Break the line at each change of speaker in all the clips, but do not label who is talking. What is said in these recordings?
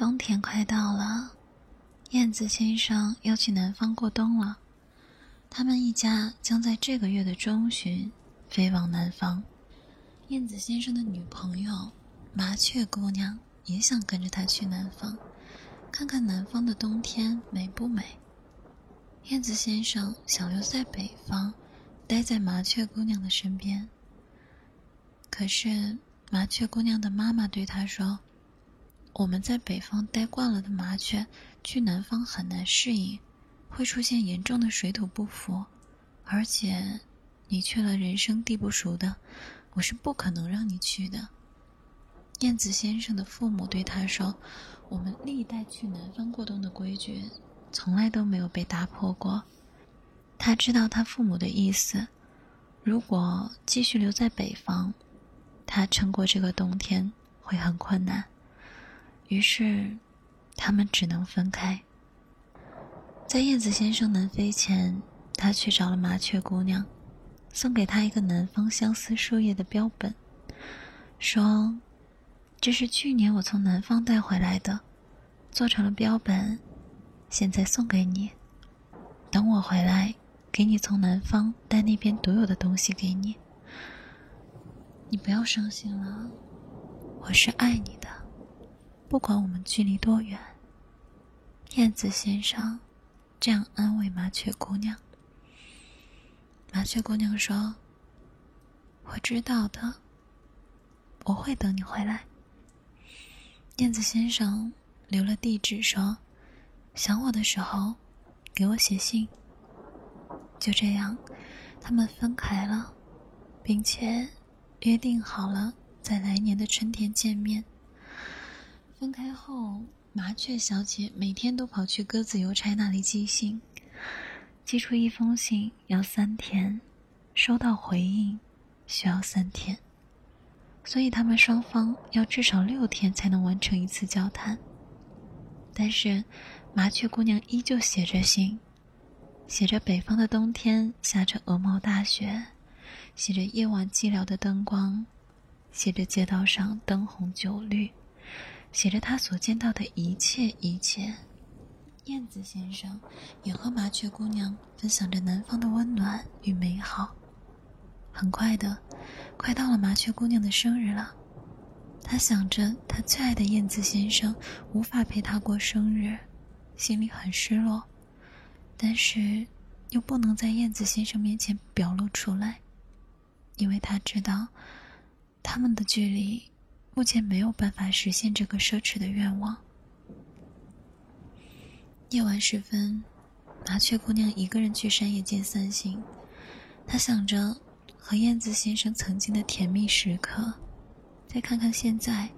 冬天快到了，燕子先生要去南方过冬了。他们一家将在这个月的中旬飞往南方。燕子先生的女朋友麻雀姑娘也想跟着他去南方，看看南方的冬天美不美。燕子先生想留在北方，待在麻雀姑娘的身边。可是麻雀姑娘的妈妈对他说：“我们在北方待惯了的麻雀，去南方很难适应，会出现严重的水土不服。而且，你去了人生地不熟的，我是不可能让你去的。”燕子先生的父母对他说：“我们历代去南方过冬的规矩。”从来都没有被打破过。他知道他父母的意思，如果继续留在北方，他撑过这个冬天会很困难。于是，他们只能分开。在燕子先生南飞前，他去找了麻雀姑娘，送给她一个南方相思树叶的标本，说：“这是去年我从南方带回来的，做成了标本。”现在送给你，等我回来，给你从南方带那边独有的东西给你。你不要伤心了，我是爱你的，不管我们距离多远。燕子先生这样安慰麻雀姑娘。麻雀姑娘说：“我知道的，我会等你回来。”燕子先生留了地址说。想我的时候，给我写信。就这样，他们分开了，并且约定好了在来年的春天见面。分开后，麻雀小姐每天都跑去鸽子邮差那里寄信，寄出一封信要三天，收到回应需要三天，所以他们双方要至少六天才能完成一次交谈。但是。麻雀姑娘依旧写着信，写着北方的冬天下着鹅毛大雪，写着夜晚寂寥的灯光，写着街道上灯红酒绿，写着他所见到的一切一切。燕子先生也和麻雀姑娘分享着南方的温暖与美好。很快的，快到了麻雀姑娘的生日了，他想着他最爱的燕子先生无法陪他过生日。心里很失落，但是又不能在燕子先生面前表露出来，因为他知道他们的距离目前没有办法实现这个奢侈的愿望。夜晚时分，麻雀姑娘一个人去山野间散心，她想着和燕子先生曾经的甜蜜时刻，再看看现在，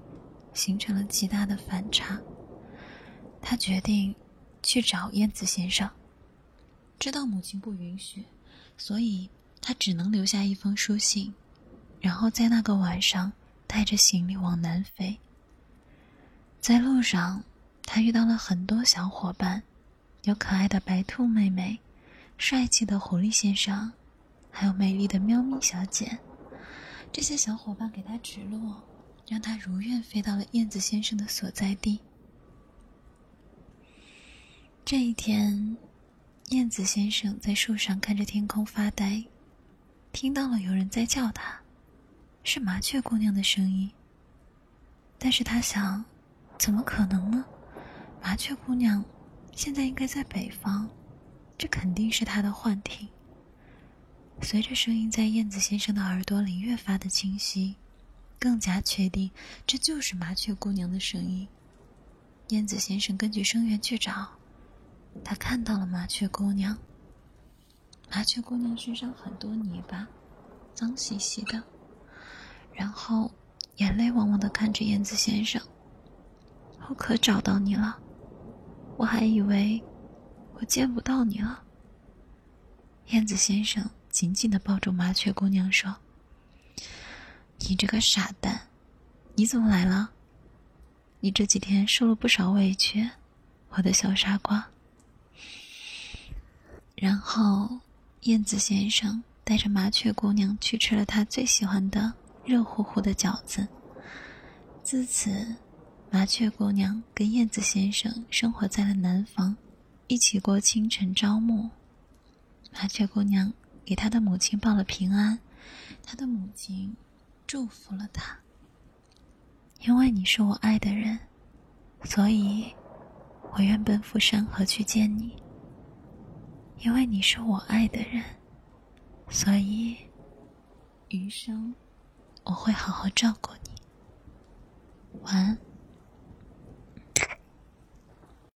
形成了极大的反差。她决定。去找燕子先生，知道母亲不允许，所以他只能留下一封书信，然后在那个晚上带着行李往南飞。在路上，他遇到了很多小伙伴，有可爱的白兔妹妹，帅气的狐狸先生，还有美丽的喵咪小姐。这些小伙伴给他指路，让他如愿飞到了燕子先生的所在地。这一天，燕子先生在树上看着天空发呆，听到了有人在叫他，是麻雀姑娘的声音。但是他想，怎么可能呢？麻雀姑娘现在应该在北方，这肯定是他的幻听。随着声音在燕子先生的耳朵里越发的清晰，更加确定这就是麻雀姑娘的声音。燕子先生根据声源去找。他看到了麻雀姑娘。麻雀姑娘身上很多泥巴，脏兮兮的，然后眼泪汪汪的看着燕子先生。我可找到你了，我还以为我见不到你了。燕子先生紧紧的抱住麻雀姑娘说：“你这个傻蛋，你怎么来了？你这几天受了不少委屈，我的小傻瓜。”然后，燕子先生带着麻雀姑娘去吃了他最喜欢的热乎乎的饺子。自此，麻雀姑娘跟燕子先生生活在了南方，一起过清晨朝暮。麻雀姑娘给她的母亲报了平安，她的母亲祝福了她。因为你是我爱的人，所以我愿奔赴山河去见你。因为你是我爱的人，所以余生我会好好照顾你。晚安。